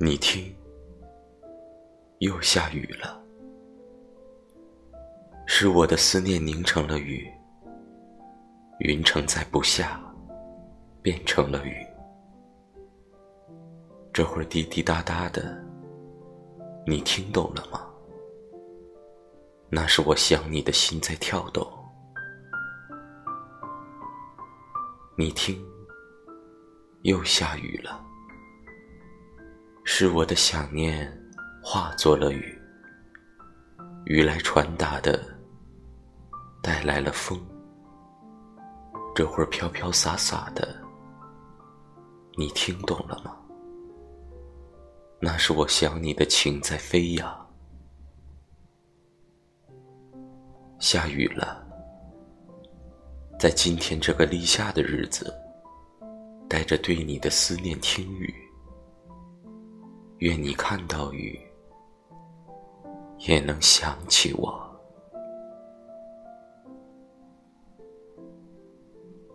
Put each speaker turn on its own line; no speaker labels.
你听，又下雨了，是我的思念凝成了雨，云承载不下，变成了雨。这会儿滴滴答答的，你听懂了吗？那是我想你的心在跳动。你听，又下雨了。是我的想念化作了雨，雨来传达的，带来了风。这会儿飘飘洒洒的，你听懂了吗？那是我想你的情在飞扬。下雨了。在今天这个立夏的日子，带着对你的思念听雨，愿你看到雨，也能想起我。